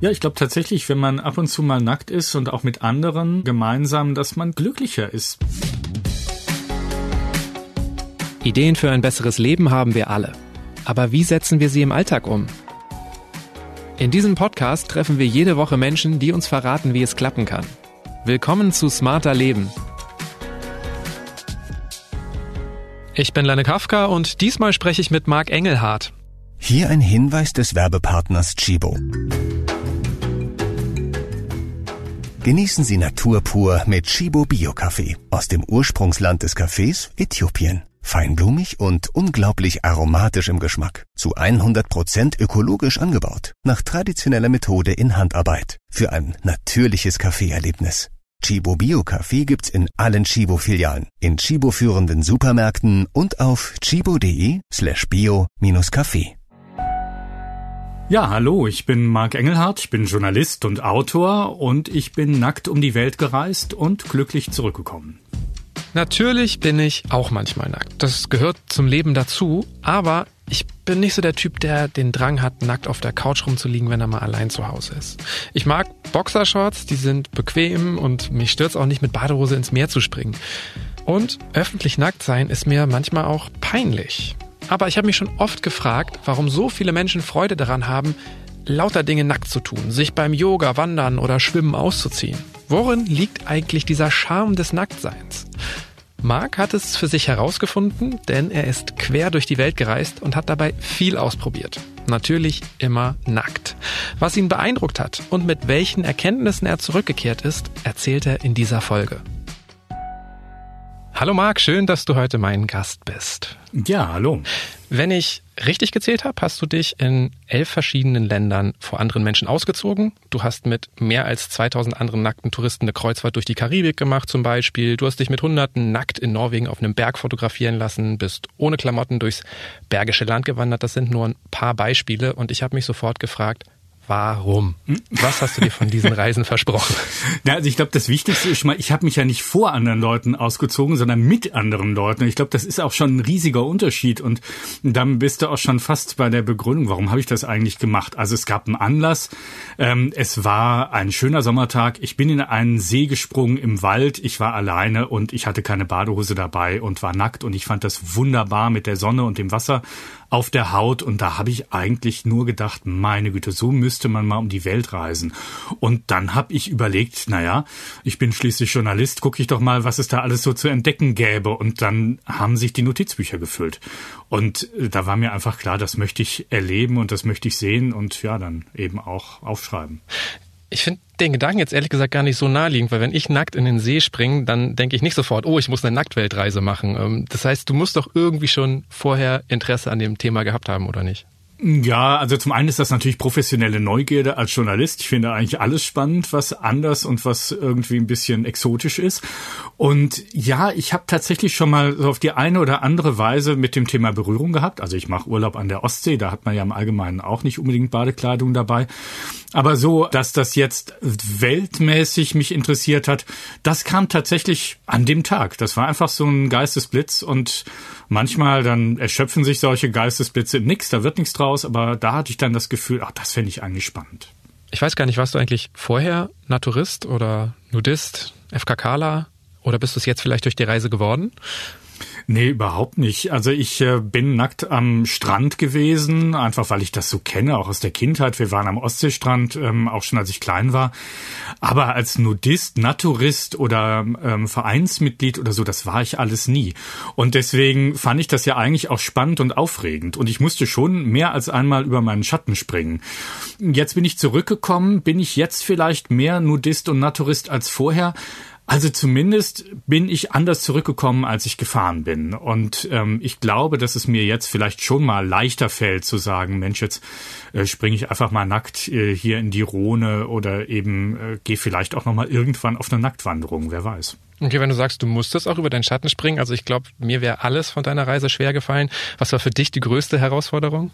Ja, ich glaube tatsächlich, wenn man ab und zu mal nackt ist und auch mit anderen gemeinsam, dass man glücklicher ist. Ideen für ein besseres Leben haben wir alle. Aber wie setzen wir sie im Alltag um? In diesem Podcast treffen wir jede Woche Menschen, die uns verraten, wie es klappen kann. Willkommen zu Smarter Leben. Ich bin Lenne Kafka und diesmal spreche ich mit Marc Engelhardt. Hier ein Hinweis des Werbepartners Chibo. Genießen Sie Natur pur mit Chibo Bio Kaffee aus dem Ursprungsland des Kaffees Äthiopien. Feinblumig und unglaublich aromatisch im Geschmack. Zu 100% ökologisch angebaut. Nach traditioneller Methode in Handarbeit. Für ein natürliches Kaffeeerlebnis. Chibo Bio Kaffee gibt's in allen Chibo Filialen, in Chibo führenden Supermärkten und auf chibo.de slash bio-kaffee. Ja, hallo, ich bin Marc Engelhardt, ich bin Journalist und Autor und ich bin nackt um die Welt gereist und glücklich zurückgekommen. Natürlich bin ich auch manchmal nackt. Das gehört zum Leben dazu, aber ich bin nicht so der Typ, der den Drang hat, nackt auf der Couch rumzuliegen, wenn er mal allein zu Hause ist. Ich mag Boxershorts, die sind bequem und mich stört's auch nicht mit Badehose ins Meer zu springen. Und öffentlich nackt sein ist mir manchmal auch peinlich. Aber ich habe mich schon oft gefragt, warum so viele Menschen Freude daran haben, lauter Dinge nackt zu tun, sich beim Yoga, Wandern oder Schwimmen auszuziehen. Worin liegt eigentlich dieser Charme des Nacktseins? Mark hat es für sich herausgefunden, denn er ist quer durch die Welt gereist und hat dabei viel ausprobiert. Natürlich immer nackt. Was ihn beeindruckt hat und mit welchen Erkenntnissen er zurückgekehrt ist, erzählt er in dieser Folge. Hallo Marc, schön, dass du heute mein Gast bist. Ja, hallo. Wenn ich richtig gezählt habe, hast du dich in elf verschiedenen Ländern vor anderen Menschen ausgezogen. Du hast mit mehr als 2000 anderen nackten Touristen eine Kreuzfahrt durch die Karibik gemacht zum Beispiel. Du hast dich mit Hunderten nackt in Norwegen auf einem Berg fotografieren lassen, bist ohne Klamotten durchs Bergische Land gewandert. Das sind nur ein paar Beispiele und ich habe mich sofort gefragt, Warum? Was hast du dir von diesen Reisen versprochen? Ja, also ich glaube, das Wichtigste ist mal, ich habe mich ja nicht vor anderen Leuten ausgezogen, sondern mit anderen Leuten. Ich glaube, das ist auch schon ein riesiger Unterschied. Und dann bist du auch schon fast bei der Begründung, warum habe ich das eigentlich gemacht? Also es gab einen Anlass. Ähm, es war ein schöner Sommertag. Ich bin in einen See gesprungen im Wald. Ich war alleine und ich hatte keine Badehose dabei und war nackt. Und ich fand das wunderbar mit der Sonne und dem Wasser auf der Haut und da habe ich eigentlich nur gedacht, meine Güte, so müsste man mal um die Welt reisen. Und dann habe ich überlegt, naja, ich bin schließlich Journalist, gucke ich doch mal, was es da alles so zu entdecken gäbe. Und dann haben sich die Notizbücher gefüllt. Und äh, da war mir einfach klar, das möchte ich erleben und das möchte ich sehen und ja, dann eben auch aufschreiben. Ich finde den Gedanken jetzt ehrlich gesagt gar nicht so naheliegend, weil wenn ich nackt in den See springe, dann denke ich nicht sofort, oh, ich muss eine Nacktweltreise machen. Ähm, das heißt, du musst doch irgendwie schon vorher Interesse an dem Thema gehabt haben, oder nicht? Ja, also zum einen ist das natürlich professionelle Neugierde als Journalist. Ich finde eigentlich alles spannend, was anders und was irgendwie ein bisschen exotisch ist. Und ja, ich habe tatsächlich schon mal so auf die eine oder andere Weise mit dem Thema Berührung gehabt. Also ich mache Urlaub an der Ostsee, da hat man ja im Allgemeinen auch nicht unbedingt Badekleidung dabei. Aber so, dass das jetzt weltmäßig mich interessiert hat, das kam tatsächlich an dem Tag. Das war einfach so ein Geistesblitz und manchmal dann erschöpfen sich solche Geistesblitze in nix, da wird nichts draus, aber da hatte ich dann das Gefühl, ach, das fände ich eigentlich spannend. Ich weiß gar nicht, warst du eigentlich vorher Naturist oder Nudist, FKKler oder bist du es jetzt vielleicht durch die Reise geworden? Nee, überhaupt nicht. Also ich äh, bin nackt am Strand gewesen, einfach weil ich das so kenne, auch aus der Kindheit. Wir waren am Ostseestrand, ähm, auch schon als ich klein war. Aber als Nudist, Naturist oder ähm, Vereinsmitglied oder so, das war ich alles nie. Und deswegen fand ich das ja eigentlich auch spannend und aufregend. Und ich musste schon mehr als einmal über meinen Schatten springen. Jetzt bin ich zurückgekommen. Bin ich jetzt vielleicht mehr Nudist und Naturist als vorher? Also zumindest bin ich anders zurückgekommen, als ich gefahren bin. Und ähm, ich glaube, dass es mir jetzt vielleicht schon mal leichter fällt zu sagen, Mensch, jetzt äh, springe ich einfach mal nackt äh, hier in die Rhone oder eben äh, gehe vielleicht auch noch mal irgendwann auf eine Nacktwanderung, wer weiß. Okay, wenn du sagst, du musstest auch über deinen Schatten springen, also ich glaube, mir wäre alles von deiner Reise schwer gefallen. Was war für dich die größte Herausforderung?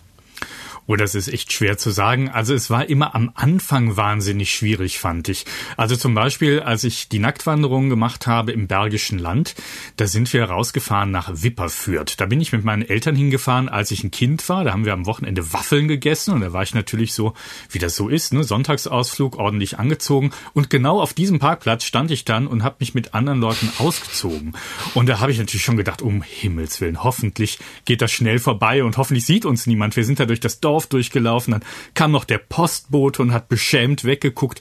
Oh, das ist echt schwer zu sagen. Also es war immer am Anfang wahnsinnig schwierig, fand ich. Also zum Beispiel, als ich die Nacktwanderung gemacht habe im Bergischen Land, da sind wir rausgefahren nach Wipperfürth. Da bin ich mit meinen Eltern hingefahren, als ich ein Kind war. Da haben wir am Wochenende Waffeln gegessen und da war ich natürlich so, wie das so ist, ne? Sonntagsausflug, ordentlich angezogen. Und genau auf diesem Parkplatz stand ich dann und habe mich mit anderen Leuten ausgezogen. Und da habe ich natürlich schon gedacht, um Himmels Willen, hoffentlich geht das schnell vorbei und hoffentlich sieht uns niemand. Wir sind da durch das Dorf Dorf durchgelaufen, dann kam noch der Postbote und hat beschämt weggeguckt.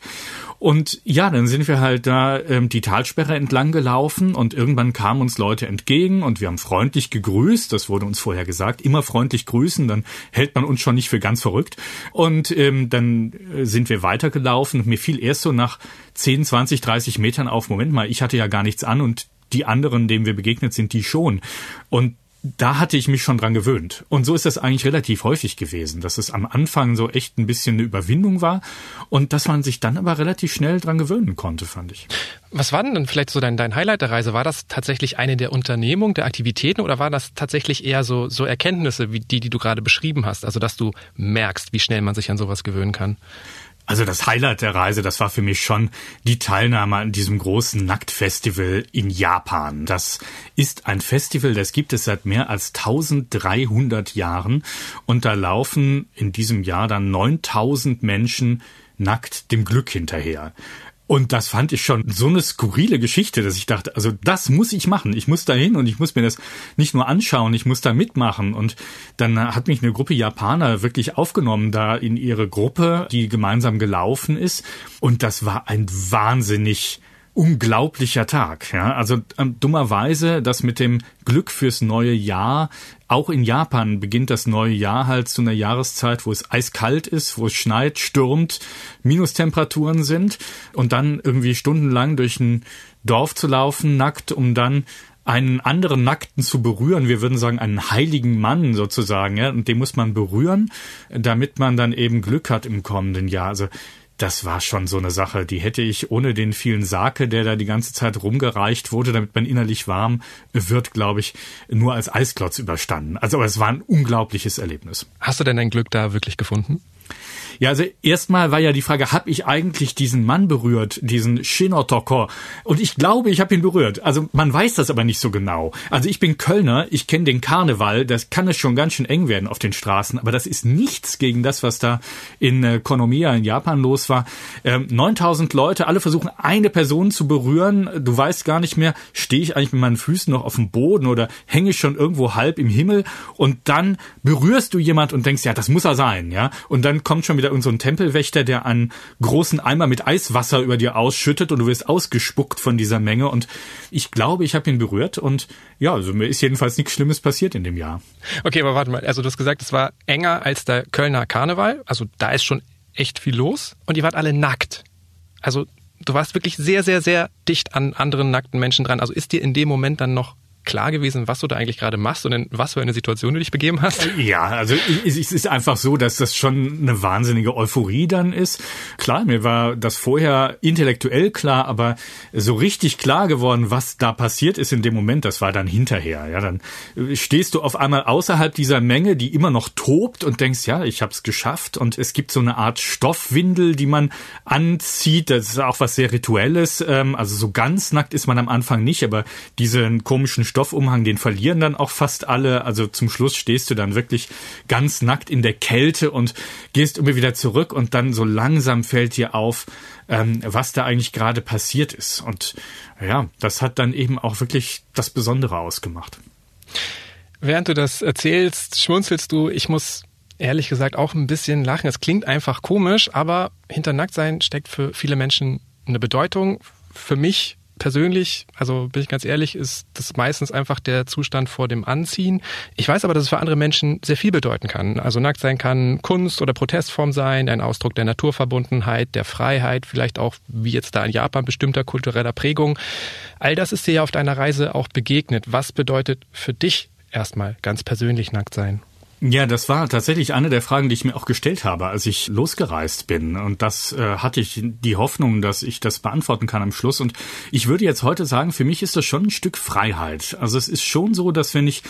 Und ja, dann sind wir halt da ähm, die Talsperre entlang gelaufen und irgendwann kamen uns Leute entgegen und wir haben freundlich gegrüßt. Das wurde uns vorher gesagt. Immer freundlich grüßen, dann hält man uns schon nicht für ganz verrückt. Und ähm, dann äh, sind wir weitergelaufen und mir fiel erst so nach 10, 20, 30 Metern auf, Moment mal, ich hatte ja gar nichts an und die anderen, denen wir begegnet sind, die schon. Und da hatte ich mich schon dran gewöhnt. Und so ist das eigentlich relativ häufig gewesen, dass es am Anfang so echt ein bisschen eine Überwindung war und dass man sich dann aber relativ schnell dran gewöhnen konnte, fand ich. Was war denn dann vielleicht so dein, dein Highlight der Reise? War das tatsächlich eine der Unternehmungen, der Aktivitäten oder war das tatsächlich eher so, so Erkenntnisse wie die, die du gerade beschrieben hast? Also, dass du merkst, wie schnell man sich an sowas gewöhnen kann? Also das Highlight der Reise, das war für mich schon die Teilnahme an diesem großen Nacktfestival in Japan. Das ist ein Festival, das gibt es seit mehr als 1300 Jahren und da laufen in diesem Jahr dann 9000 Menschen nackt dem Glück hinterher. Und das fand ich schon so eine skurrile Geschichte, dass ich dachte, also das muss ich machen. Ich muss da hin und ich muss mir das nicht nur anschauen, ich muss da mitmachen. Und dann hat mich eine Gruppe Japaner wirklich aufgenommen da in ihre Gruppe, die gemeinsam gelaufen ist. Und das war ein wahnsinnig unglaublicher Tag. Ja, also ähm, dummerweise, das mit dem Glück fürs neue Jahr. Auch in Japan beginnt das neue Jahr halt zu einer Jahreszeit, wo es eiskalt ist, wo es schneit, stürmt, Minustemperaturen sind und dann irgendwie stundenlang durch ein Dorf zu laufen, nackt, um dann einen anderen Nackten zu berühren. Wir würden sagen, einen heiligen Mann sozusagen, ja, und den muss man berühren, damit man dann eben Glück hat im kommenden Jahr. Also das war schon so eine Sache, die hätte ich ohne den vielen Sake, der da die ganze Zeit rumgereicht wurde, damit man innerlich warm wird, glaube ich, nur als Eisklotz überstanden. Also aber es war ein unglaubliches Erlebnis. Hast du denn dein Glück da wirklich gefunden? Ja, also erstmal war ja die Frage, habe ich eigentlich diesen Mann berührt, diesen Shinotoko? Und ich glaube, ich habe ihn berührt. Also man weiß das aber nicht so genau. Also ich bin Kölner, ich kenne den Karneval, das kann es schon ganz schön eng werden auf den Straßen, aber das ist nichts gegen das, was da in äh, Konomiya in Japan los war. Ähm, 9000 Leute, alle versuchen eine Person zu berühren. Du weißt gar nicht mehr, stehe ich eigentlich mit meinen Füßen noch auf dem Boden oder hänge ich schon irgendwo halb im Himmel und dann berührst du jemand und denkst, ja, das muss er sein, ja? Und dann kommt schon wieder irgend so ein Tempelwächter, der einen großen Eimer mit Eiswasser über dir ausschüttet und du wirst ausgespuckt von dieser Menge. Und ich glaube, ich habe ihn berührt und ja, also mir ist jedenfalls nichts Schlimmes passiert in dem Jahr. Okay, aber warte mal. Also du hast gesagt, es war enger als der Kölner Karneval. Also da ist schon echt viel los und ihr wart alle nackt. Also du warst wirklich sehr, sehr, sehr dicht an anderen nackten Menschen dran. Also ist dir in dem Moment dann noch klar gewesen, was du da eigentlich gerade machst und in was für eine Situation du dich begeben hast? Ja, also es ist einfach so, dass das schon eine wahnsinnige Euphorie dann ist. Klar, mir war das vorher intellektuell klar, aber so richtig klar geworden, was da passiert ist in dem Moment, das war dann hinterher. Ja, dann stehst du auf einmal außerhalb dieser Menge, die immer noch tobt und denkst, ja, ich habe es geschafft und es gibt so eine Art Stoffwindel, die man anzieht. Das ist auch was sehr rituelles. Ähm, also so ganz nackt ist man am Anfang nicht, aber diesen komischen Stoffumhang, den verlieren dann auch fast alle. Also zum Schluss stehst du dann wirklich ganz nackt in der Kälte und gehst immer wieder zurück und dann so langsam fällt dir auf, ähm, was da eigentlich gerade passiert ist. Und ja, das hat dann eben auch wirklich das Besondere ausgemacht. Während du das erzählst, schmunzelst du, ich muss ehrlich gesagt auch ein bisschen lachen. Es klingt einfach komisch, aber hinter Nacktsein steckt für viele Menschen eine Bedeutung. Für mich persönlich, also bin ich ganz ehrlich, ist das meistens einfach der Zustand vor dem Anziehen. Ich weiß aber, dass es für andere Menschen sehr viel bedeuten kann. Also nackt sein kann Kunst oder Protestform sein, ein Ausdruck der Naturverbundenheit, der Freiheit, vielleicht auch wie jetzt da in Japan bestimmter kultureller Prägung. All das ist dir ja auf deiner Reise auch begegnet. Was bedeutet für dich erstmal ganz persönlich nackt sein? Ja, das war tatsächlich eine der Fragen, die ich mir auch gestellt habe, als ich losgereist bin. Und das äh, hatte ich die Hoffnung, dass ich das beantworten kann am Schluss. Und ich würde jetzt heute sagen, für mich ist das schon ein Stück Freiheit. Also es ist schon so, dass wenn ich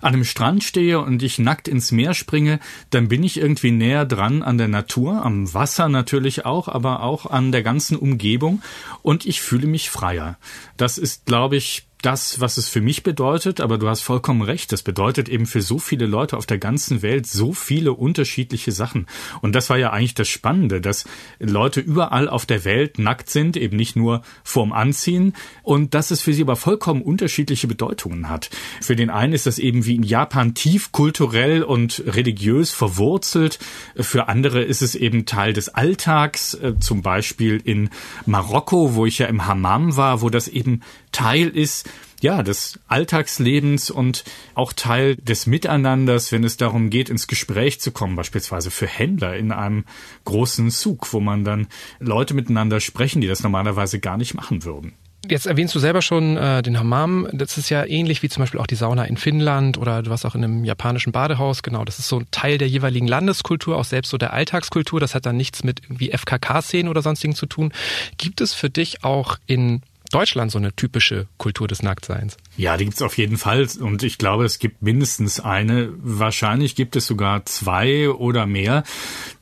an einem Strand stehe und ich nackt ins Meer springe, dann bin ich irgendwie näher dran an der Natur, am Wasser natürlich auch, aber auch an der ganzen Umgebung. Und ich fühle mich freier. Das ist, glaube ich, das, was es für mich bedeutet, aber du hast vollkommen recht, das bedeutet eben für so viele Leute auf der ganzen Welt so viele unterschiedliche Sachen. Und das war ja eigentlich das Spannende, dass Leute überall auf der Welt nackt sind, eben nicht nur vorm Anziehen und dass es für sie aber vollkommen unterschiedliche Bedeutungen hat. Für den einen ist das eben wie in Japan tief kulturell und religiös verwurzelt, für andere ist es eben Teil des Alltags, äh, zum Beispiel in Marokko, wo ich ja im Hammam war, wo das eben Teil ist ja, des Alltagslebens und auch Teil des Miteinanders, wenn es darum geht, ins Gespräch zu kommen, beispielsweise für Händler in einem großen Zug, wo man dann Leute miteinander sprechen, die das normalerweise gar nicht machen würden. Jetzt erwähnst du selber schon äh, den Hammam. Das ist ja ähnlich wie zum Beispiel auch die Sauna in Finnland oder du warst auch in einem japanischen Badehaus. Genau, das ist so ein Teil der jeweiligen Landeskultur, auch selbst so der Alltagskultur. Das hat dann nichts mit irgendwie FKK-Szenen oder sonstigen zu tun. Gibt es für dich auch in Deutschland so eine typische Kultur des Nacktseins? Ja, die gibt's auf jeden Fall. Und ich glaube, es gibt mindestens eine. Wahrscheinlich gibt es sogar zwei oder mehr.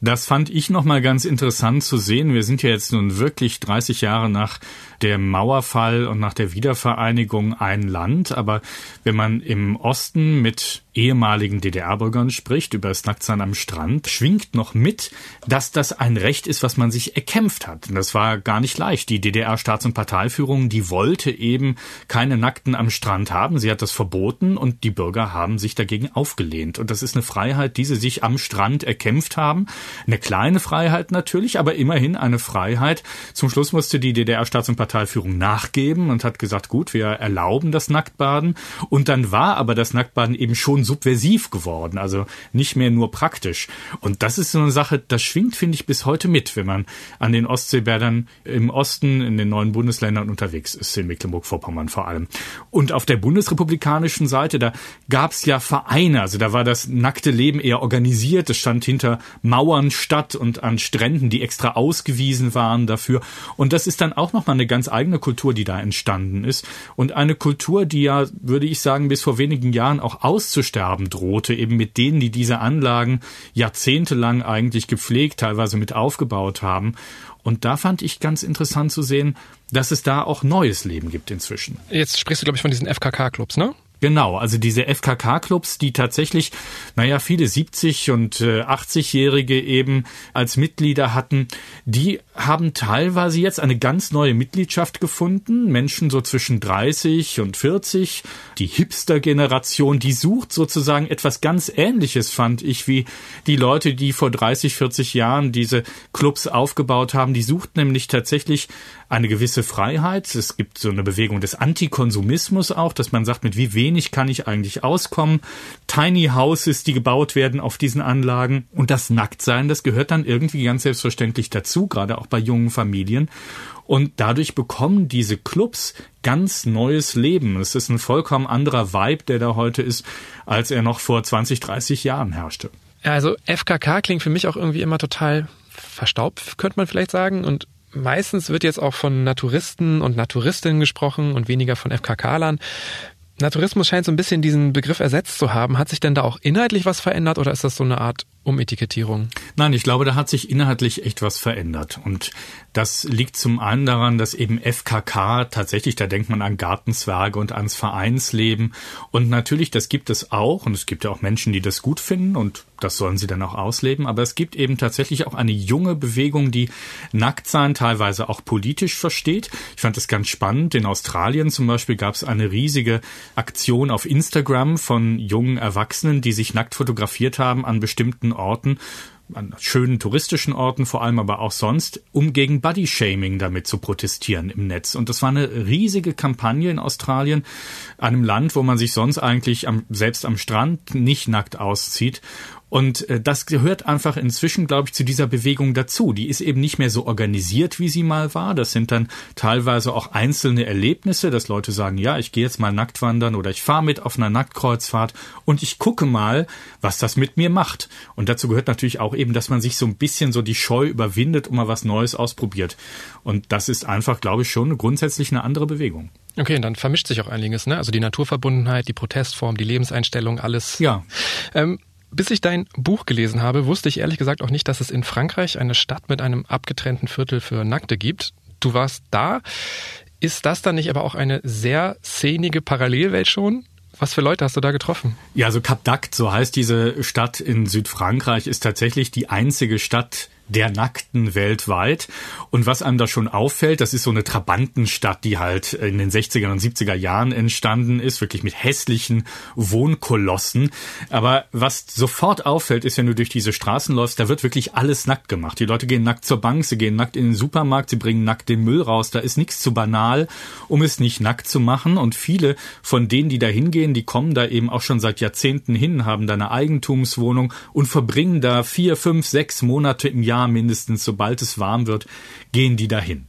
Das fand ich nochmal ganz interessant zu sehen. Wir sind ja jetzt nun wirklich 30 Jahre nach der Mauerfall und nach der Wiedervereinigung ein Land. Aber wenn man im Osten mit ehemaligen DDR-Bürgern spricht, über das Nacktsein am Strand, schwingt noch mit, dass das ein Recht ist, was man sich erkämpft hat. Und das war gar nicht leicht. Die DDR-Staats- und Parteiführung, die wollte eben keine Nackten am Strand haben. Sie hat das verboten und die Bürger haben sich dagegen aufgelehnt. Und das ist eine Freiheit, die sie sich am Strand erkämpft haben. Eine kleine Freiheit natürlich, aber immerhin eine Freiheit. Zum Schluss musste die DDR-Staats- und Parteiführung nachgeben und hat gesagt, gut, wir erlauben das Nacktbaden. Und dann war aber das Nacktbaden eben schon subversiv geworden, also nicht mehr nur praktisch. Und das ist so eine Sache, das schwingt, finde ich, bis heute mit, wenn man an den Ostseebädern im Osten, in den neuen Bundesländern unterwegs ist, in Mecklenburg-Vorpommern vor allem. Und auf der bundesrepublikanischen Seite, da gab es ja Vereine, also da war das nackte Leben eher organisiert, es stand hinter Mauern statt und an Stränden, die extra ausgewiesen waren dafür. Und das ist dann auch nochmal eine ganz eigene Kultur, die da entstanden ist. Und eine Kultur, die ja, würde ich sagen, bis vor wenigen Jahren auch auszustellen Aussterben drohte, eben mit denen, die diese Anlagen jahrzehntelang eigentlich gepflegt, teilweise mit aufgebaut haben. Und da fand ich ganz interessant zu sehen, dass es da auch neues Leben gibt inzwischen. Jetzt sprichst du, glaube ich, von diesen FKK-Clubs, ne? Genau, also diese FKK-Clubs, die tatsächlich, naja, viele 70- und äh, 80-Jährige eben als Mitglieder hatten, die haben teilweise jetzt eine ganz neue Mitgliedschaft gefunden. Menschen so zwischen 30 und 40. Die Hipster-Generation, die sucht sozusagen etwas ganz Ähnliches, fand ich, wie die Leute, die vor 30, 40 Jahren diese Clubs aufgebaut haben. Die sucht nämlich tatsächlich eine gewisse Freiheit. Es gibt so eine Bewegung des Antikonsumismus auch, dass man sagt, mit wie wenig kann ich eigentlich auskommen. Tiny Houses, die gebaut werden auf diesen Anlagen. Und das Nacktsein, das gehört dann irgendwie ganz selbstverständlich dazu, gerade auch bei jungen Familien. Und dadurch bekommen diese Clubs ganz neues Leben. Es ist ein vollkommen anderer Vibe, der da heute ist, als er noch vor 20, 30 Jahren herrschte. Also FKK klingt für mich auch irgendwie immer total verstaubt, könnte man vielleicht sagen. Und meistens wird jetzt auch von Naturisten und Naturistinnen gesprochen und weniger von FKK-Lern. Naturismus scheint so ein bisschen diesen Begriff ersetzt zu haben. Hat sich denn da auch inhaltlich was verändert oder ist das so eine Art Umetikettierung? Nein, ich glaube, da hat sich inhaltlich echt was verändert. Und das liegt zum einen daran, dass eben FKK tatsächlich, da denkt man an Gartenzwerge und ans Vereinsleben. Und natürlich, das gibt es auch. Und es gibt ja auch Menschen, die das gut finden und das sollen sie dann auch ausleben. Aber es gibt eben tatsächlich auch eine junge Bewegung, die Nacktsein teilweise auch politisch versteht. Ich fand das ganz spannend. In Australien zum Beispiel gab es eine riesige Aktion auf Instagram von jungen Erwachsenen, die sich nackt fotografiert haben an bestimmten Orten an schönen touristischen Orten vor allem, aber auch sonst, um gegen Bodyshaming damit zu protestieren im Netz. Und das war eine riesige Kampagne in Australien, einem Land, wo man sich sonst eigentlich am, selbst am Strand nicht nackt auszieht. Und äh, das gehört einfach inzwischen, glaube ich, zu dieser Bewegung dazu. Die ist eben nicht mehr so organisiert, wie sie mal war. Das sind dann teilweise auch einzelne Erlebnisse, dass Leute sagen, ja, ich gehe jetzt mal nackt wandern oder ich fahre mit auf einer Nacktkreuzfahrt und ich gucke mal, was das mit mir macht. Und dazu gehört natürlich auch eben, dass man sich so ein bisschen so die Scheu überwindet und mal was Neues ausprobiert. Und das ist einfach, glaube ich, schon grundsätzlich eine andere Bewegung. Okay, und dann vermischt sich auch einiges, ne? Also die Naturverbundenheit, die Protestform, die Lebenseinstellung, alles. Ja. Ähm, bis ich dein Buch gelesen habe, wusste ich ehrlich gesagt auch nicht, dass es in Frankreich eine Stadt mit einem abgetrennten Viertel für Nackte gibt. Du warst da. Ist das dann nicht aber auch eine sehr szenige Parallelwelt schon? Was für Leute hast du da getroffen? Ja, also Cap d'Act, so heißt diese Stadt in Südfrankreich, ist tatsächlich die einzige Stadt der Nackten weltweit. Und was einem da schon auffällt, das ist so eine Trabantenstadt, die halt in den 60er und 70er Jahren entstanden ist, wirklich mit hässlichen Wohnkolossen. Aber was sofort auffällt, ist, wenn du durch diese Straßen läufst, da wird wirklich alles nackt gemacht. Die Leute gehen nackt zur Bank, sie gehen nackt in den Supermarkt, sie bringen nackt den Müll raus. Da ist nichts zu banal, um es nicht nackt zu machen. Und viele von denen, die da hingehen, die kommen da eben auch schon seit Jahrzehnten hin, haben da eine Eigentumswohnung und verbringen da vier, fünf, sechs Monate im Jahr Jahr mindestens, sobald es warm wird, gehen die dahin.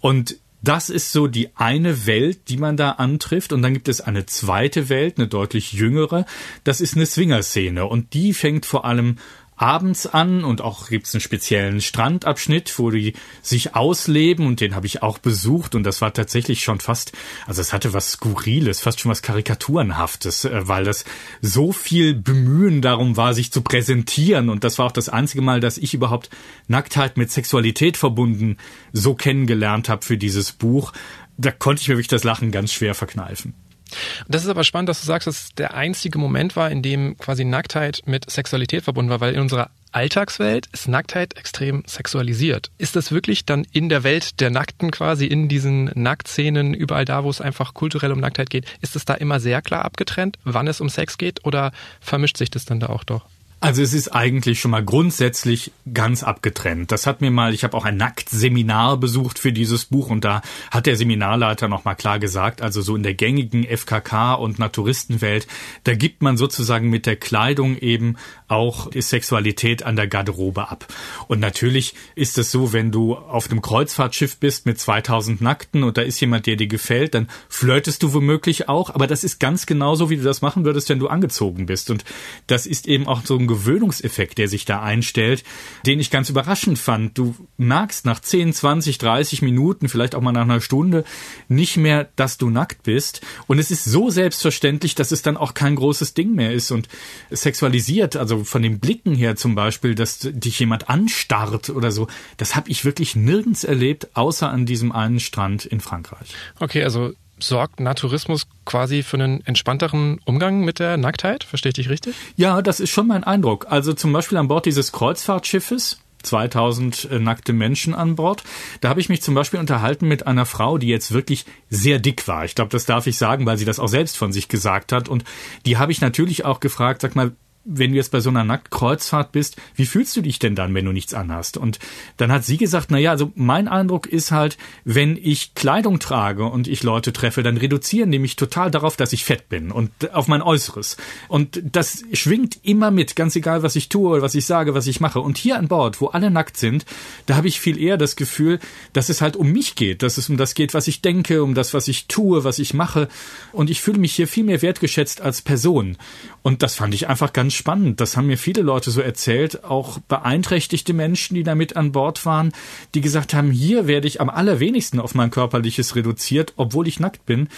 Und das ist so die eine Welt, die man da antrifft. Und dann gibt es eine zweite Welt, eine deutlich jüngere. Das ist eine Swingerszene. Und die fängt vor allem abends an und auch gibt's einen speziellen Strandabschnitt, wo die sich ausleben und den habe ich auch besucht und das war tatsächlich schon fast, also es hatte was Skurriles, fast schon was Karikaturenhaftes, äh, weil das so viel Bemühen darum war, sich zu präsentieren und das war auch das einzige Mal, dass ich überhaupt Nacktheit mit Sexualität verbunden so kennengelernt habe für dieses Buch. Da konnte ich mir wirklich das Lachen ganz schwer verkneifen. Das ist aber spannend, dass du sagst, dass es der einzige Moment war, in dem quasi Nacktheit mit Sexualität verbunden war, weil in unserer Alltagswelt ist Nacktheit extrem sexualisiert. Ist das wirklich dann in der Welt der Nackten quasi, in diesen Nacktszenen, überall da, wo es einfach kulturell um Nacktheit geht, ist es da immer sehr klar abgetrennt, wann es um Sex geht oder vermischt sich das dann da auch doch? Also es ist eigentlich schon mal grundsätzlich ganz abgetrennt. Das hat mir mal, ich habe auch ein Nacktseminar besucht für dieses Buch und da hat der Seminarleiter noch mal klar gesagt, also so in der gängigen FKK und Naturistenwelt, da gibt man sozusagen mit der Kleidung eben auch die Sexualität an der Garderobe ab. Und natürlich ist es so, wenn du auf einem Kreuzfahrtschiff bist mit 2000 Nackten und da ist jemand, der dir gefällt, dann flirtest du womöglich auch, aber das ist ganz genauso, wie du das machen würdest, wenn du angezogen bist. Und das ist eben auch so ein Gewöhnungseffekt, der sich da einstellt, den ich ganz überraschend fand. Du merkst nach 10, 20, 30 Minuten, vielleicht auch mal nach einer Stunde, nicht mehr, dass du nackt bist. Und es ist so selbstverständlich, dass es dann auch kein großes Ding mehr ist und sexualisiert, also von den Blicken her zum Beispiel, dass dich jemand anstarrt oder so, das habe ich wirklich nirgends erlebt, außer an diesem einen Strand in Frankreich. Okay, also sorgt Naturismus quasi für einen entspannteren Umgang mit der Nacktheit? Verstehe ich dich richtig? Ja, das ist schon mein Eindruck. Also zum Beispiel an Bord dieses Kreuzfahrtschiffes 2000 äh, nackte Menschen an Bord. Da habe ich mich zum Beispiel unterhalten mit einer Frau, die jetzt wirklich sehr dick war. Ich glaube, das darf ich sagen, weil sie das auch selbst von sich gesagt hat. Und die habe ich natürlich auch gefragt, sag mal, wenn du jetzt bei so einer Nacktkreuzfahrt bist, wie fühlst du dich denn dann, wenn du nichts anhast? Und dann hat sie gesagt, na ja, also mein Eindruck ist halt, wenn ich Kleidung trage und ich Leute treffe, dann reduzieren die mich total darauf, dass ich fett bin und auf mein Äußeres. Und das schwingt immer mit, ganz egal, was ich tue, was ich sage, was ich mache. Und hier an Bord, wo alle nackt sind, da habe ich viel eher das Gefühl, dass es halt um mich geht, dass es um das geht, was ich denke, um das, was ich tue, was ich mache. Und ich fühle mich hier viel mehr wertgeschätzt als Person. Und das fand ich einfach ganz spannend. Das haben mir viele Leute so erzählt, auch beeinträchtigte Menschen, die da mit an Bord waren, die gesagt haben, hier werde ich am allerwenigsten auf mein körperliches reduziert, obwohl ich nackt bin.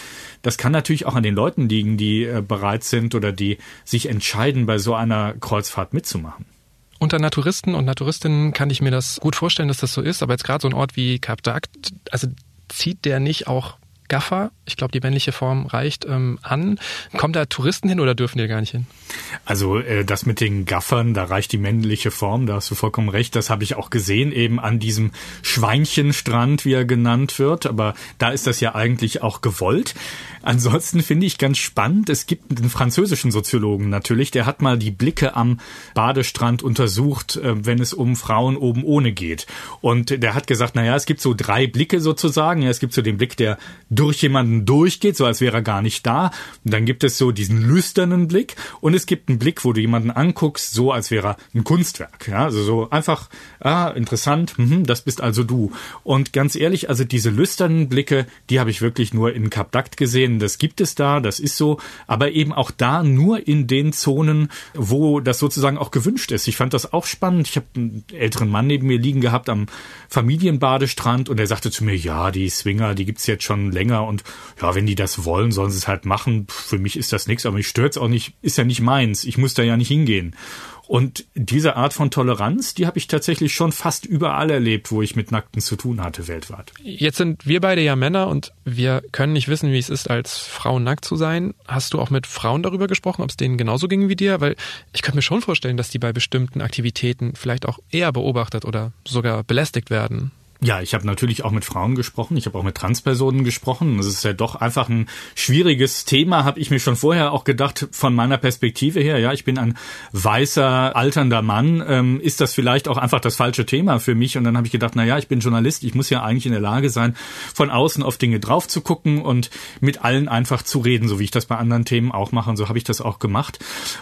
Das kann natürlich auch an den Leuten liegen, die äh, bereit sind oder die sich entscheiden, bei so einer Kreuzfahrt mitzumachen. Unter Naturisten und Naturistinnen kann ich mir das gut vorstellen, dass das so ist, aber jetzt gerade so ein Ort wie Cap d'Agde, also zieht der nicht auch Gaffer, ich glaube, die männliche Form reicht, ähm, an. Kommen da Touristen hin oder dürfen die gar nicht hin? Also äh, das mit den Gaffern, da reicht die männliche Form, da hast du vollkommen recht. Das habe ich auch gesehen, eben an diesem Schweinchenstrand, wie er genannt wird. Aber da ist das ja eigentlich auch gewollt. Ansonsten finde ich ganz spannend, es gibt einen französischen Soziologen natürlich, der hat mal die Blicke am Badestrand untersucht, äh, wenn es um Frauen oben ohne geht. Und der hat gesagt, naja, es gibt so drei Blicke sozusagen. Ja, es gibt so den Blick der durch jemanden durchgeht, so als wäre er gar nicht da. Und dann gibt es so diesen lüsternen Blick und es gibt einen Blick, wo du jemanden anguckst, so als wäre er ein Kunstwerk. Ja, also so einfach, ah, interessant, mhm, das bist also du. Und ganz ehrlich, also diese lüsternen Blicke, die habe ich wirklich nur in Kapdakt gesehen. Das gibt es da, das ist so, aber eben auch da nur in den Zonen, wo das sozusagen auch gewünscht ist. Ich fand das auch spannend. Ich habe einen älteren Mann neben mir liegen gehabt am Familienbadestrand und er sagte zu mir, ja, die Swinger, die gibt's jetzt schon länger und ja, wenn die das wollen, sollen sie es halt machen. Für mich ist das nichts, aber mich stört's auch nicht, ist ja nicht meins. Ich muss da ja nicht hingehen. Und diese Art von Toleranz, die habe ich tatsächlich schon fast überall erlebt, wo ich mit Nackten zu tun hatte weltweit. Jetzt sind wir beide ja Männer und wir können nicht wissen, wie es ist, als Frau nackt zu sein. Hast du auch mit Frauen darüber gesprochen, ob es denen genauso ging wie dir? Weil ich könnte mir schon vorstellen, dass die bei bestimmten Aktivitäten vielleicht auch eher beobachtet oder sogar belästigt werden. Ja, ich habe natürlich auch mit Frauen gesprochen, ich habe auch mit Transpersonen gesprochen. Das ist ja doch einfach ein schwieriges Thema, habe ich mir schon vorher auch gedacht, von meiner Perspektive her. Ja, ich bin ein weißer, alternder Mann. Ähm, ist das vielleicht auch einfach das falsche Thema für mich? Und dann habe ich gedacht, na ja, ich bin Journalist, ich muss ja eigentlich in der Lage sein, von außen auf Dinge drauf zu gucken und mit allen einfach zu reden, so wie ich das bei anderen Themen auch mache. Und so habe ich das auch gemacht.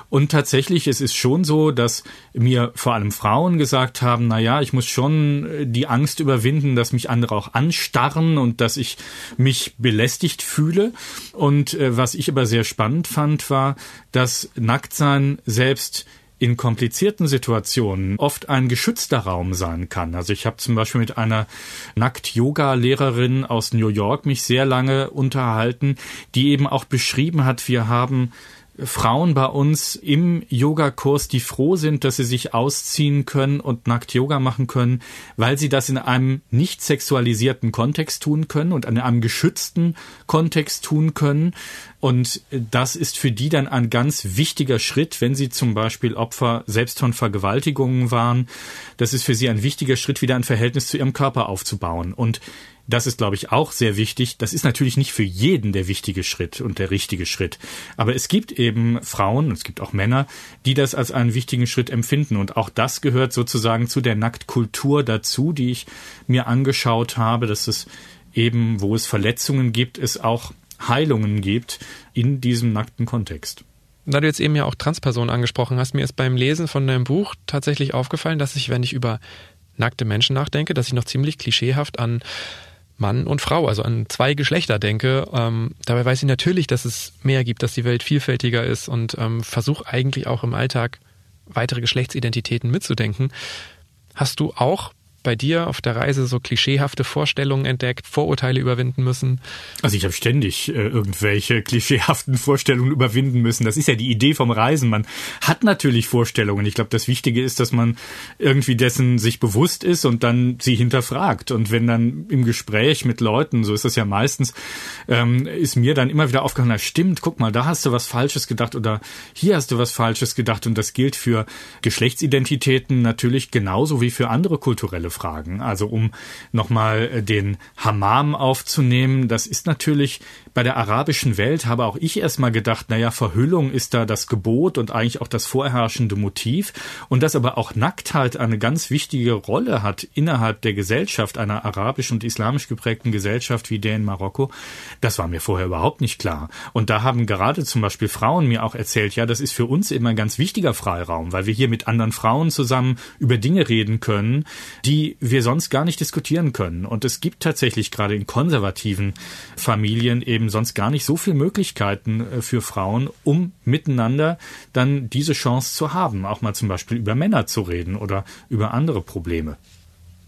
Und tatsächlich, es ist schon so, dass mir vor allem Frauen gesagt haben, na ja, ich muss schon die Angst über überwinden, dass mich andere auch anstarren und dass ich mich belästigt fühle. Und äh, was ich aber sehr spannend fand, war, dass Nacktsein selbst in komplizierten Situationen oft ein geschützter Raum sein kann. Also ich habe zum Beispiel mit einer Nackt-Yoga-Lehrerin aus New York mich sehr lange unterhalten, die eben auch beschrieben hat, wir haben Frauen bei uns im Yogakurs, die froh sind, dass sie sich ausziehen können und nackt Yoga machen können, weil sie das in einem nicht sexualisierten Kontext tun können und in einem geschützten Kontext tun können. Und das ist für die dann ein ganz wichtiger Schritt, wenn sie zum Beispiel Opfer selbst von Vergewaltigungen waren. Das ist für sie ein wichtiger Schritt, wieder ein Verhältnis zu ihrem Körper aufzubauen. Und das ist, glaube ich, auch sehr wichtig. Das ist natürlich nicht für jeden der wichtige Schritt und der richtige Schritt. Aber es gibt eben Frauen, es gibt auch Männer, die das als einen wichtigen Schritt empfinden. Und auch das gehört sozusagen zu der Nacktkultur dazu, die ich mir angeschaut habe, dass es eben, wo es Verletzungen gibt, es auch Heilungen gibt in diesem nackten Kontext. Da du jetzt eben ja auch Transpersonen angesprochen hast, mir ist beim Lesen von deinem Buch tatsächlich aufgefallen, dass ich, wenn ich über nackte Menschen nachdenke, dass ich noch ziemlich klischeehaft an Mann und Frau, also an zwei Geschlechter denke. Ähm, dabei weiß ich natürlich, dass es mehr gibt, dass die Welt vielfältiger ist und ähm, versuche eigentlich auch im Alltag weitere Geschlechtsidentitäten mitzudenken. Hast du auch bei dir auf der Reise so klischeehafte Vorstellungen entdeckt, Vorurteile überwinden müssen? Also ich habe ständig äh, irgendwelche klischeehaften Vorstellungen überwinden müssen. Das ist ja die Idee vom Reisen. Man hat natürlich Vorstellungen. Ich glaube, das Wichtige ist, dass man irgendwie dessen sich bewusst ist und dann sie hinterfragt. Und wenn dann im Gespräch mit Leuten, so ist das ja meistens, ähm, ist mir dann immer wieder aufgefallen, na stimmt, guck mal, da hast du was Falsches gedacht oder hier hast du was Falsches gedacht. Und das gilt für Geschlechtsidentitäten natürlich genauso wie für andere kulturelle Fragen. Also um nochmal äh, den Hammam aufzunehmen, das ist natürlich bei der arabischen Welt habe auch ich erstmal gedacht, naja, Verhüllung ist da das Gebot und eigentlich auch das vorherrschende Motiv. Und dass aber auch Nacktheit eine ganz wichtige Rolle hat innerhalb der Gesellschaft, einer arabisch und islamisch geprägten Gesellschaft wie der in Marokko, das war mir vorher überhaupt nicht klar. Und da haben gerade zum Beispiel Frauen mir auch erzählt, ja, das ist für uns immer ein ganz wichtiger Freiraum, weil wir hier mit anderen Frauen zusammen über Dinge reden können, die wir sonst gar nicht diskutieren können. Und es gibt tatsächlich gerade in konservativen Familien eben eben sonst gar nicht so viele Möglichkeiten äh, für Frauen, um miteinander dann diese Chance zu haben, auch mal zum Beispiel über Männer zu reden oder über andere Probleme.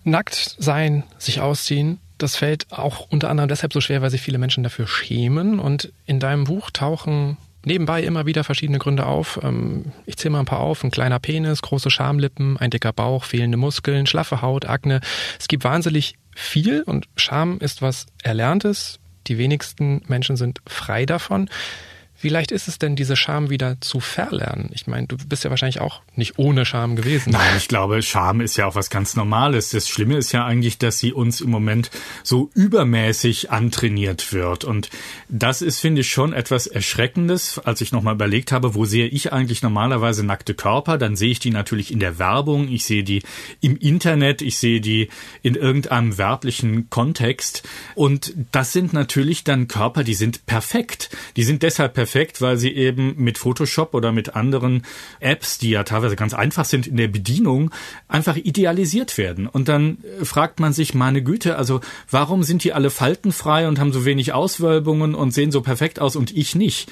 Nackt sein, sich ausziehen, das fällt auch unter anderem deshalb so schwer, weil sich viele Menschen dafür schämen. Und in deinem Buch tauchen nebenbei immer wieder verschiedene Gründe auf. Ähm, ich zähle mal ein paar auf. Ein kleiner Penis, große Schamlippen, ein dicker Bauch, fehlende Muskeln, schlaffe Haut, Akne. Es gibt wahnsinnig viel und Scham ist was Erlerntes, die wenigsten Menschen sind frei davon. Wie leicht ist es denn, diese Scham wieder zu verlernen? Ich meine, du bist ja wahrscheinlich auch nicht ohne Scham gewesen. Nein, ich glaube, Scham ist ja auch was ganz Normales. Das Schlimme ist ja eigentlich, dass sie uns im Moment so übermäßig antrainiert wird. Und das ist, finde ich, schon etwas Erschreckendes. Als ich nochmal überlegt habe, wo sehe ich eigentlich normalerweise nackte Körper, dann sehe ich die natürlich in der Werbung, ich sehe die im Internet, ich sehe die in irgendeinem werblichen Kontext. Und das sind natürlich dann Körper, die sind perfekt. Die sind deshalb perfekt, weil sie eben mit Photoshop oder mit anderen Apps, die ja teilweise ganz einfach sind in der Bedienung, einfach idealisiert werden. Und dann fragt man sich, meine Güte, also warum sind die alle faltenfrei und haben so wenig Auswölbungen und sehen so perfekt aus und ich nicht?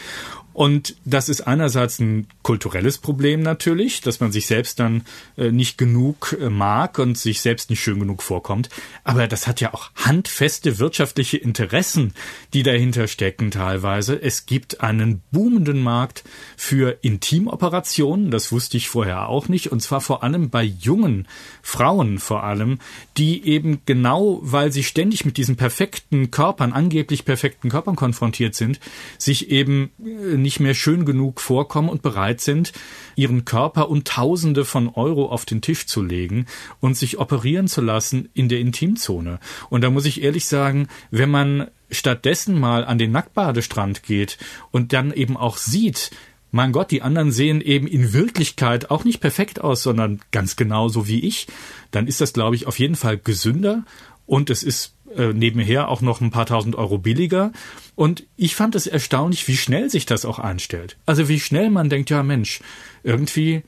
Und das ist einerseits ein kulturelles Problem natürlich, dass man sich selbst dann äh, nicht genug äh, mag und sich selbst nicht schön genug vorkommt. Aber das hat ja auch handfeste wirtschaftliche Interessen, die dahinter stecken teilweise. Es gibt einen boomenden Markt für Intimoperationen. Das wusste ich vorher auch nicht. Und zwar vor allem bei jungen Frauen vor allem, die eben genau, weil sie ständig mit diesen perfekten Körpern, angeblich perfekten Körpern konfrontiert sind, sich eben äh, nicht mehr schön genug vorkommen und bereit sind, ihren Körper und Tausende von Euro auf den Tisch zu legen und sich operieren zu lassen in der Intimzone. Und da muss ich ehrlich sagen, wenn man stattdessen mal an den Nacktbadestrand geht und dann eben auch sieht, mein Gott, die anderen sehen eben in Wirklichkeit auch nicht perfekt aus, sondern ganz genauso wie ich, dann ist das, glaube ich, auf jeden Fall gesünder und es ist äh, nebenher auch noch ein paar tausend Euro billiger. Und ich fand es erstaunlich, wie schnell sich das auch einstellt. Also wie schnell man denkt, ja Mensch, irgendwie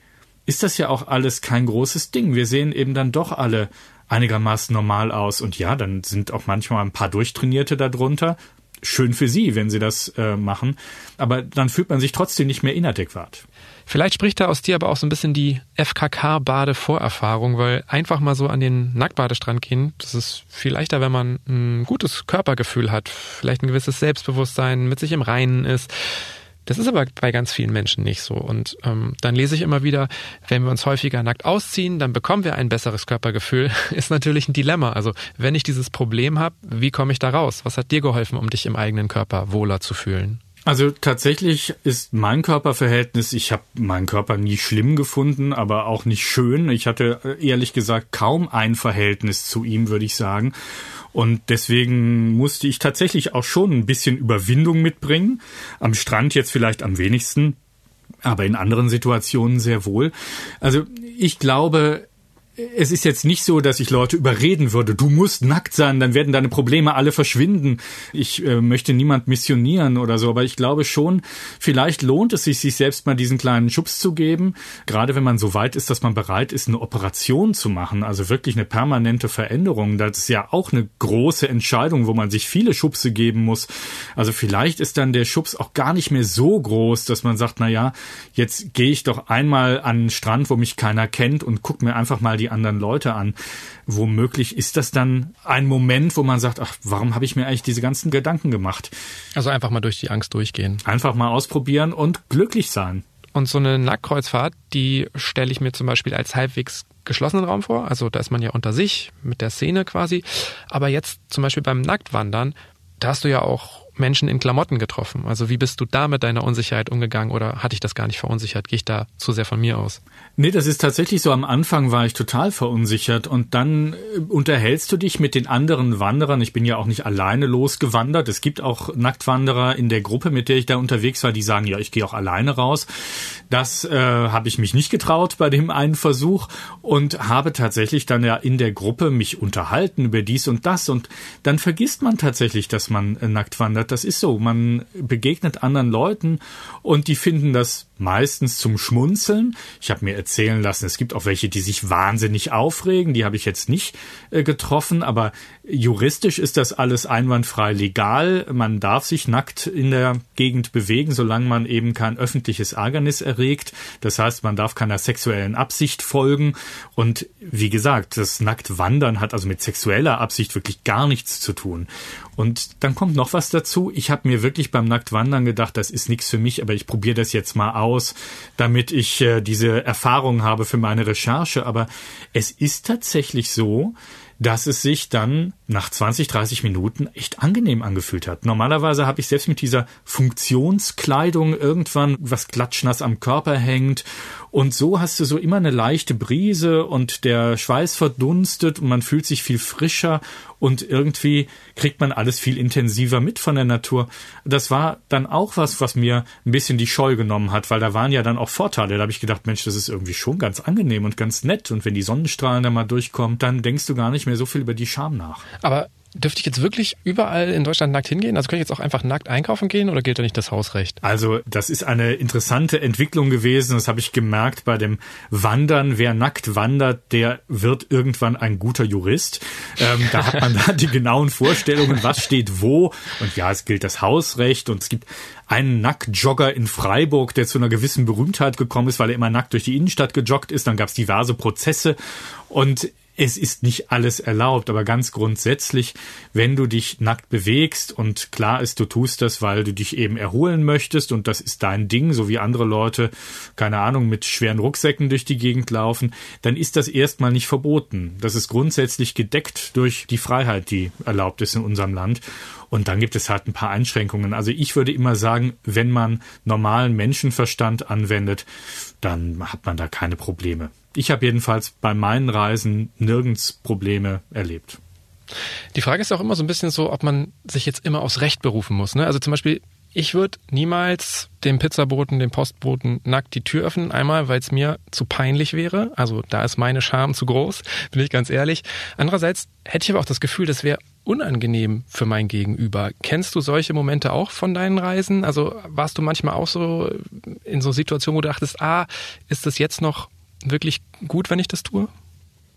ist das ja auch alles kein großes Ding. Wir sehen eben dann doch alle einigermaßen normal aus. Und ja, dann sind auch manchmal ein paar Durchtrainierte darunter. Schön für sie, wenn sie das äh, machen. Aber dann fühlt man sich trotzdem nicht mehr inadäquat. Vielleicht spricht da aus dir aber auch so ein bisschen die FKK-Bade-Vorerfahrung, weil einfach mal so an den Nacktbadestrand gehen, das ist viel leichter, wenn man ein gutes Körpergefühl hat, vielleicht ein gewisses Selbstbewusstsein, mit sich im Reinen ist. Das ist aber bei ganz vielen Menschen nicht so. Und ähm, dann lese ich immer wieder, wenn wir uns häufiger nackt ausziehen, dann bekommen wir ein besseres Körpergefühl. Ist natürlich ein Dilemma. Also wenn ich dieses Problem habe, wie komme ich da raus? Was hat dir geholfen, um dich im eigenen Körper wohler zu fühlen? Also tatsächlich ist mein Körperverhältnis, ich habe meinen Körper nie schlimm gefunden, aber auch nicht schön. Ich hatte äh, ehrlich gesagt kaum ein Verhältnis zu ihm, würde ich sagen. Und deswegen musste ich tatsächlich auch schon ein bisschen Überwindung mitbringen. Am Strand jetzt vielleicht am wenigsten, aber in anderen Situationen sehr wohl. Also ich glaube, es ist jetzt nicht so, dass ich Leute überreden würde, du musst nackt sein, dann werden deine Probleme alle verschwinden. Ich äh, möchte niemand missionieren oder so, aber ich glaube schon, vielleicht lohnt es sich, sich selbst mal diesen kleinen Schubs zu geben, gerade wenn man so weit ist, dass man bereit ist, eine Operation zu machen, also wirklich eine permanente Veränderung. Das ist ja auch eine große Entscheidung, wo man sich viele Schubse geben muss. Also vielleicht ist dann der Schubs auch gar nicht mehr so groß, dass man sagt, na ja, jetzt gehe ich doch einmal an den Strand, wo mich keiner kennt und guck mir einfach mal die die anderen Leute an. Womöglich ist das dann ein Moment, wo man sagt, ach, warum habe ich mir eigentlich diese ganzen Gedanken gemacht? Also einfach mal durch die Angst durchgehen. Einfach mal ausprobieren und glücklich sein. Und so eine Nacktkreuzfahrt, die stelle ich mir zum Beispiel als halbwegs geschlossenen Raum vor. Also da ist man ja unter sich mit der Szene quasi. Aber jetzt zum Beispiel beim Nacktwandern, da hast du ja auch Menschen in Klamotten getroffen. Also wie bist du da mit deiner Unsicherheit umgegangen oder hatte ich das gar nicht verunsichert? Gehe ich da zu sehr von mir aus? Nee, das ist tatsächlich so. Am Anfang war ich total verunsichert und dann äh, unterhältst du dich mit den anderen Wanderern. Ich bin ja auch nicht alleine losgewandert. Es gibt auch Nacktwanderer in der Gruppe, mit der ich da unterwegs war, die sagen, ja, ich gehe auch alleine raus. Das äh, habe ich mich nicht getraut bei dem einen Versuch und habe tatsächlich dann ja in der Gruppe mich unterhalten über dies und das und dann vergisst man tatsächlich, dass man äh, nackt wandert das ist so. Man begegnet anderen Leuten und die finden das meistens zum Schmunzeln. Ich habe mir erzählen lassen, es gibt auch welche, die sich wahnsinnig aufregen. Die habe ich jetzt nicht äh, getroffen, aber juristisch ist das alles einwandfrei legal. Man darf sich nackt in der Gegend bewegen, solange man eben kein öffentliches Ärgernis erregt. Das heißt, man darf keiner sexuellen Absicht folgen. Und wie gesagt, das Nacktwandern hat also mit sexueller Absicht wirklich gar nichts zu tun. Und dann kommt noch was dazu. Ich habe mir wirklich beim Nacktwandern gedacht, das ist nichts für mich, aber ich probiere das jetzt mal aus, damit ich äh, diese Erfahrung habe für meine Recherche. Aber es ist tatsächlich so, dass es sich dann nach 20, 30 Minuten echt angenehm angefühlt hat. Normalerweise habe ich selbst mit dieser Funktionskleidung irgendwann was klatschnass am Körper hängt und so hast du so immer eine leichte Brise und der Schweiß verdunstet und man fühlt sich viel frischer und irgendwie kriegt man alles viel intensiver mit von der Natur. Das war dann auch was, was mir ein bisschen die Scheu genommen hat, weil da waren ja dann auch Vorteile. Da habe ich gedacht, Mensch, das ist irgendwie schon ganz angenehm und ganz nett. Und wenn die Sonnenstrahlen da mal durchkommen, dann denkst du gar nicht mehr so viel über die Scham nach. Aber dürfte ich jetzt wirklich überall in Deutschland nackt hingehen? Also kann ich jetzt auch einfach nackt einkaufen gehen oder gilt da nicht das Hausrecht? Also das ist eine interessante Entwicklung gewesen. Das habe ich gemerkt bei dem Wandern. Wer nackt wandert, der wird irgendwann ein guter Jurist. Ähm, da hat man dann die genauen Vorstellungen, was steht wo. Und ja, es gilt das Hausrecht und es gibt einen Nacktjogger in Freiburg, der zu einer gewissen Berühmtheit gekommen ist, weil er immer nackt durch die Innenstadt gejoggt ist. Dann gab es diverse Prozesse und es ist nicht alles erlaubt, aber ganz grundsätzlich, wenn du dich nackt bewegst und klar ist, du tust das, weil du dich eben erholen möchtest und das ist dein Ding, so wie andere Leute, keine Ahnung, mit schweren Rucksäcken durch die Gegend laufen, dann ist das erstmal nicht verboten. Das ist grundsätzlich gedeckt durch die Freiheit, die erlaubt ist in unserem Land. Und dann gibt es halt ein paar Einschränkungen. Also ich würde immer sagen, wenn man normalen Menschenverstand anwendet, dann hat man da keine Probleme. Ich habe jedenfalls bei meinen Reisen nirgends Probleme erlebt. Die Frage ist auch immer so ein bisschen so, ob man sich jetzt immer aufs Recht berufen muss. Ne? Also zum Beispiel, ich würde niemals dem Pizzaboten, dem Postboten nackt die Tür öffnen. Einmal, weil es mir zu peinlich wäre. Also da ist meine Scham zu groß, bin ich ganz ehrlich. Andererseits hätte ich aber auch das Gefühl, das wäre unangenehm für mein Gegenüber. Kennst du solche Momente auch von deinen Reisen? Also warst du manchmal auch so in so Situationen, wo du dachtest, ah, ist das jetzt noch wirklich gut, wenn ich das tue?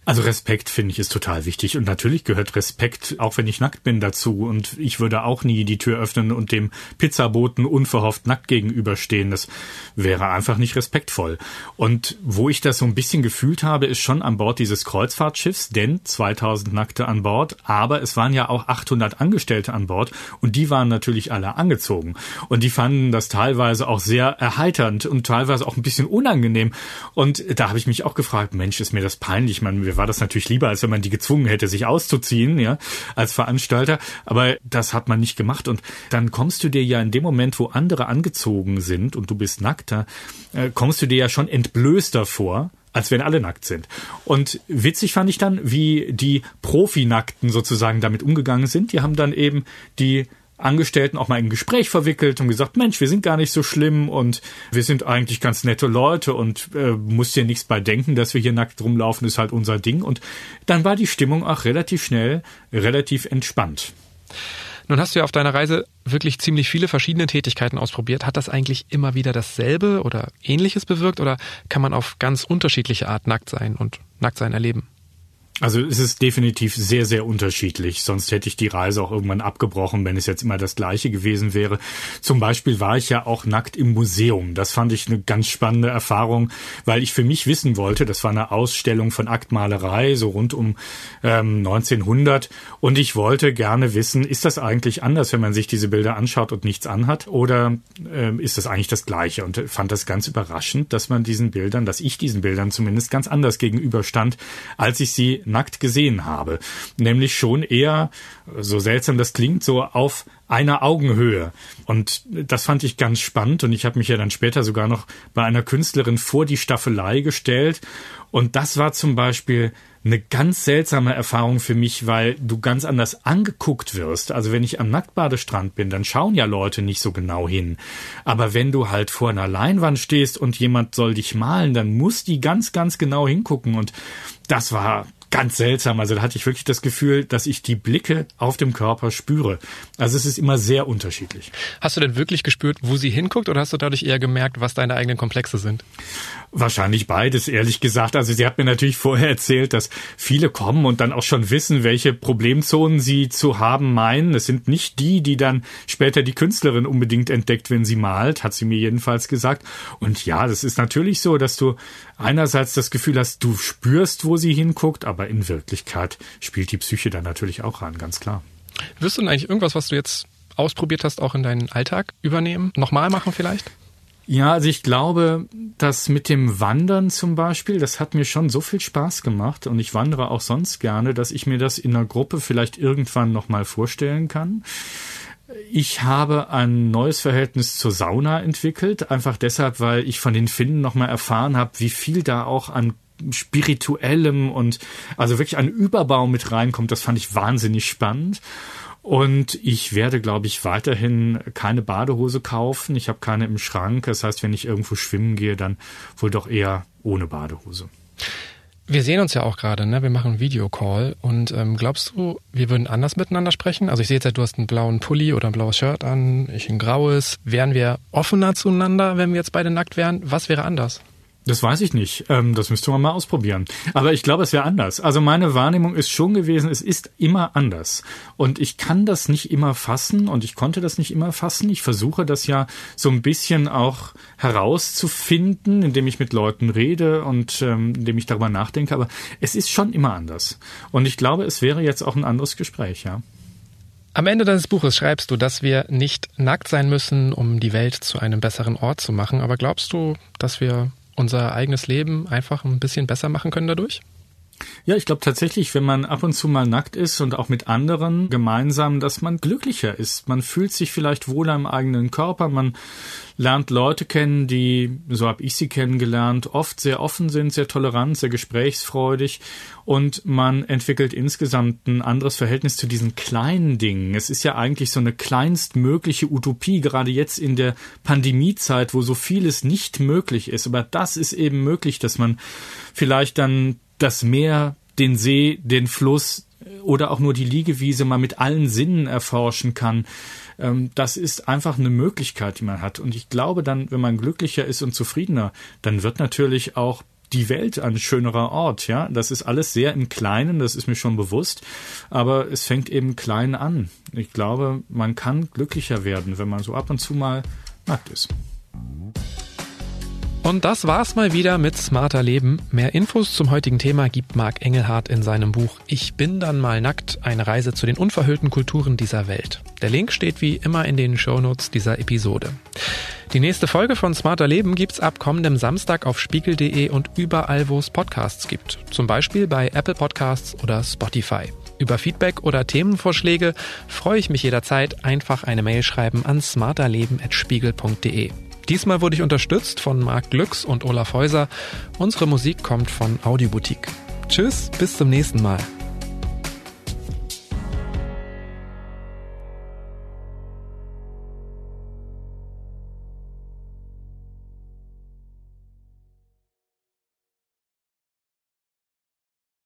Also Respekt finde ich ist total wichtig und natürlich gehört Respekt, auch wenn ich nackt bin, dazu und ich würde auch nie die Tür öffnen und dem Pizzaboten unverhofft nackt gegenüberstehen. Das wäre einfach nicht respektvoll. Und wo ich das so ein bisschen gefühlt habe, ist schon an Bord dieses Kreuzfahrtschiffs, denn 2000 Nackte an Bord, aber es waren ja auch 800 Angestellte an Bord und die waren natürlich alle angezogen und die fanden das teilweise auch sehr erheiternd und teilweise auch ein bisschen unangenehm und da habe ich mich auch gefragt, Mensch, ist mir das peinlich, man war das natürlich lieber, als wenn man die gezwungen hätte, sich auszuziehen, ja, als Veranstalter. Aber das hat man nicht gemacht. Und dann kommst du dir ja in dem Moment, wo andere angezogen sind und du bist nackter, äh, kommst du dir ja schon entblößter vor als wenn alle nackt sind. Und witzig fand ich dann, wie die Profi-Nackten sozusagen damit umgegangen sind. Die haben dann eben die Angestellten auch mal in ein Gespräch verwickelt und gesagt, Mensch, wir sind gar nicht so schlimm und wir sind eigentlich ganz nette Leute und äh, musst dir nichts bei denken, dass wir hier nackt rumlaufen, ist halt unser Ding. Und dann war die Stimmung auch relativ schnell, relativ entspannt. Nun hast du ja auf deiner Reise wirklich ziemlich viele verschiedene Tätigkeiten ausprobiert. Hat das eigentlich immer wieder dasselbe oder ähnliches bewirkt oder kann man auf ganz unterschiedliche Art nackt sein und nackt sein erleben? Also es ist definitiv sehr, sehr unterschiedlich. Sonst hätte ich die Reise auch irgendwann abgebrochen, wenn es jetzt immer das gleiche gewesen wäre. Zum Beispiel war ich ja auch nackt im Museum. Das fand ich eine ganz spannende Erfahrung, weil ich für mich wissen wollte, das war eine Ausstellung von Aktmalerei, so rund um ähm, 1900. Und ich wollte gerne wissen, ist das eigentlich anders, wenn man sich diese Bilder anschaut und nichts anhat? Oder ähm, ist das eigentlich das Gleiche? Und fand das ganz überraschend, dass man diesen Bildern, dass ich diesen Bildern zumindest ganz anders gegenüberstand, als ich sie nackt gesehen habe. Nämlich schon eher, so seltsam das klingt, so auf einer Augenhöhe. Und das fand ich ganz spannend. Und ich habe mich ja dann später sogar noch bei einer Künstlerin vor die Staffelei gestellt. Und das war zum Beispiel eine ganz seltsame Erfahrung für mich, weil du ganz anders angeguckt wirst. Also wenn ich am Nacktbadestrand bin, dann schauen ja Leute nicht so genau hin. Aber wenn du halt vor einer Leinwand stehst und jemand soll dich malen, dann muss die ganz, ganz genau hingucken. Und das war ganz seltsam. Also da hatte ich wirklich das Gefühl, dass ich die Blicke auf dem Körper spüre. Also es ist immer sehr unterschiedlich. Hast du denn wirklich gespürt, wo sie hinguckt oder hast du dadurch eher gemerkt, was deine eigenen Komplexe sind? Wahrscheinlich beides, ehrlich gesagt. Also sie hat mir natürlich vorher erzählt, dass viele kommen und dann auch schon wissen, welche Problemzonen sie zu haben meinen. Es sind nicht die, die dann später die Künstlerin unbedingt entdeckt, wenn sie malt, hat sie mir jedenfalls gesagt. Und ja, das ist natürlich so, dass du einerseits das Gefühl hast, du spürst, wo sie hinguckt, aber in Wirklichkeit spielt die Psyche da natürlich auch ran, ganz klar. Wirst du denn eigentlich irgendwas, was du jetzt ausprobiert hast, auch in deinen Alltag übernehmen? Nochmal machen vielleicht? Ja, also ich glaube, dass mit dem Wandern zum Beispiel, das hat mir schon so viel Spaß gemacht und ich wandere auch sonst gerne, dass ich mir das in einer Gruppe vielleicht irgendwann nochmal vorstellen kann. Ich habe ein neues Verhältnis zur Sauna entwickelt, einfach deshalb, weil ich von den Finnen nochmal erfahren habe, wie viel da auch an spirituellem und also wirklich ein Überbau mit reinkommt. Das fand ich wahnsinnig spannend. Und ich werde, glaube ich, weiterhin keine Badehose kaufen. Ich habe keine im Schrank. Das heißt, wenn ich irgendwo schwimmen gehe, dann wohl doch eher ohne Badehose. Wir sehen uns ja auch gerade, ne? Wir machen einen Videocall und ähm, glaubst du, wir würden anders miteinander sprechen? Also ich sehe jetzt du hast einen blauen Pulli oder ein blaues Shirt an, ich ein graues. Wären wir offener zueinander, wenn wir jetzt beide nackt wären? Was wäre anders? Das weiß ich nicht. Ähm, das müsste man mal ausprobieren. Aber ich glaube, es wäre anders. Also meine Wahrnehmung ist schon gewesen, es ist immer anders. Und ich kann das nicht immer fassen und ich konnte das nicht immer fassen. Ich versuche das ja so ein bisschen auch herauszufinden, indem ich mit Leuten rede und ähm, indem ich darüber nachdenke. Aber es ist schon immer anders. Und ich glaube, es wäre jetzt auch ein anderes Gespräch, ja. Am Ende deines Buches schreibst du, dass wir nicht nackt sein müssen, um die Welt zu einem besseren Ort zu machen. Aber glaubst du, dass wir unser eigenes Leben einfach ein bisschen besser machen können dadurch? Ja, ich glaube tatsächlich, wenn man ab und zu mal nackt ist und auch mit anderen gemeinsam, dass man glücklicher ist. Man fühlt sich vielleicht wohler im eigenen Körper, man lernt Leute kennen, die, so habe ich sie kennengelernt, oft sehr offen sind, sehr tolerant, sehr gesprächsfreudig und man entwickelt insgesamt ein anderes Verhältnis zu diesen kleinen Dingen. Es ist ja eigentlich so eine kleinstmögliche Utopie, gerade jetzt in der Pandemiezeit, wo so vieles nicht möglich ist. Aber das ist eben möglich, dass man vielleicht dann das Meer, den See, den Fluss oder auch nur die Liegewiese mal mit allen Sinnen erforschen kann. Ähm, das ist einfach eine Möglichkeit, die man hat. Und ich glaube dann, wenn man glücklicher ist und zufriedener, dann wird natürlich auch die Welt ein schönerer Ort, ja. Das ist alles sehr im Kleinen, das ist mir schon bewusst. Aber es fängt eben klein an. Ich glaube, man kann glücklicher werden, wenn man so ab und zu mal nackt ist. Und das war's mal wieder mit Smarter Leben. Mehr Infos zum heutigen Thema gibt Marc Engelhardt in seinem Buch Ich bin dann mal nackt, eine Reise zu den unverhüllten Kulturen dieser Welt. Der Link steht wie immer in den Shownotes dieser Episode. Die nächste Folge von Smarter Leben gibt's ab kommendem Samstag auf spiegel.de und überall, wo es Podcasts gibt. Zum Beispiel bei Apple Podcasts oder Spotify. Über Feedback oder Themenvorschläge freue ich mich jederzeit. Einfach eine Mail schreiben an smarterleben.spiegel.de. Diesmal wurde ich unterstützt von Marc Glücks und Olaf Häuser. Unsere Musik kommt von Audioboutique. Tschüss, bis zum nächsten Mal.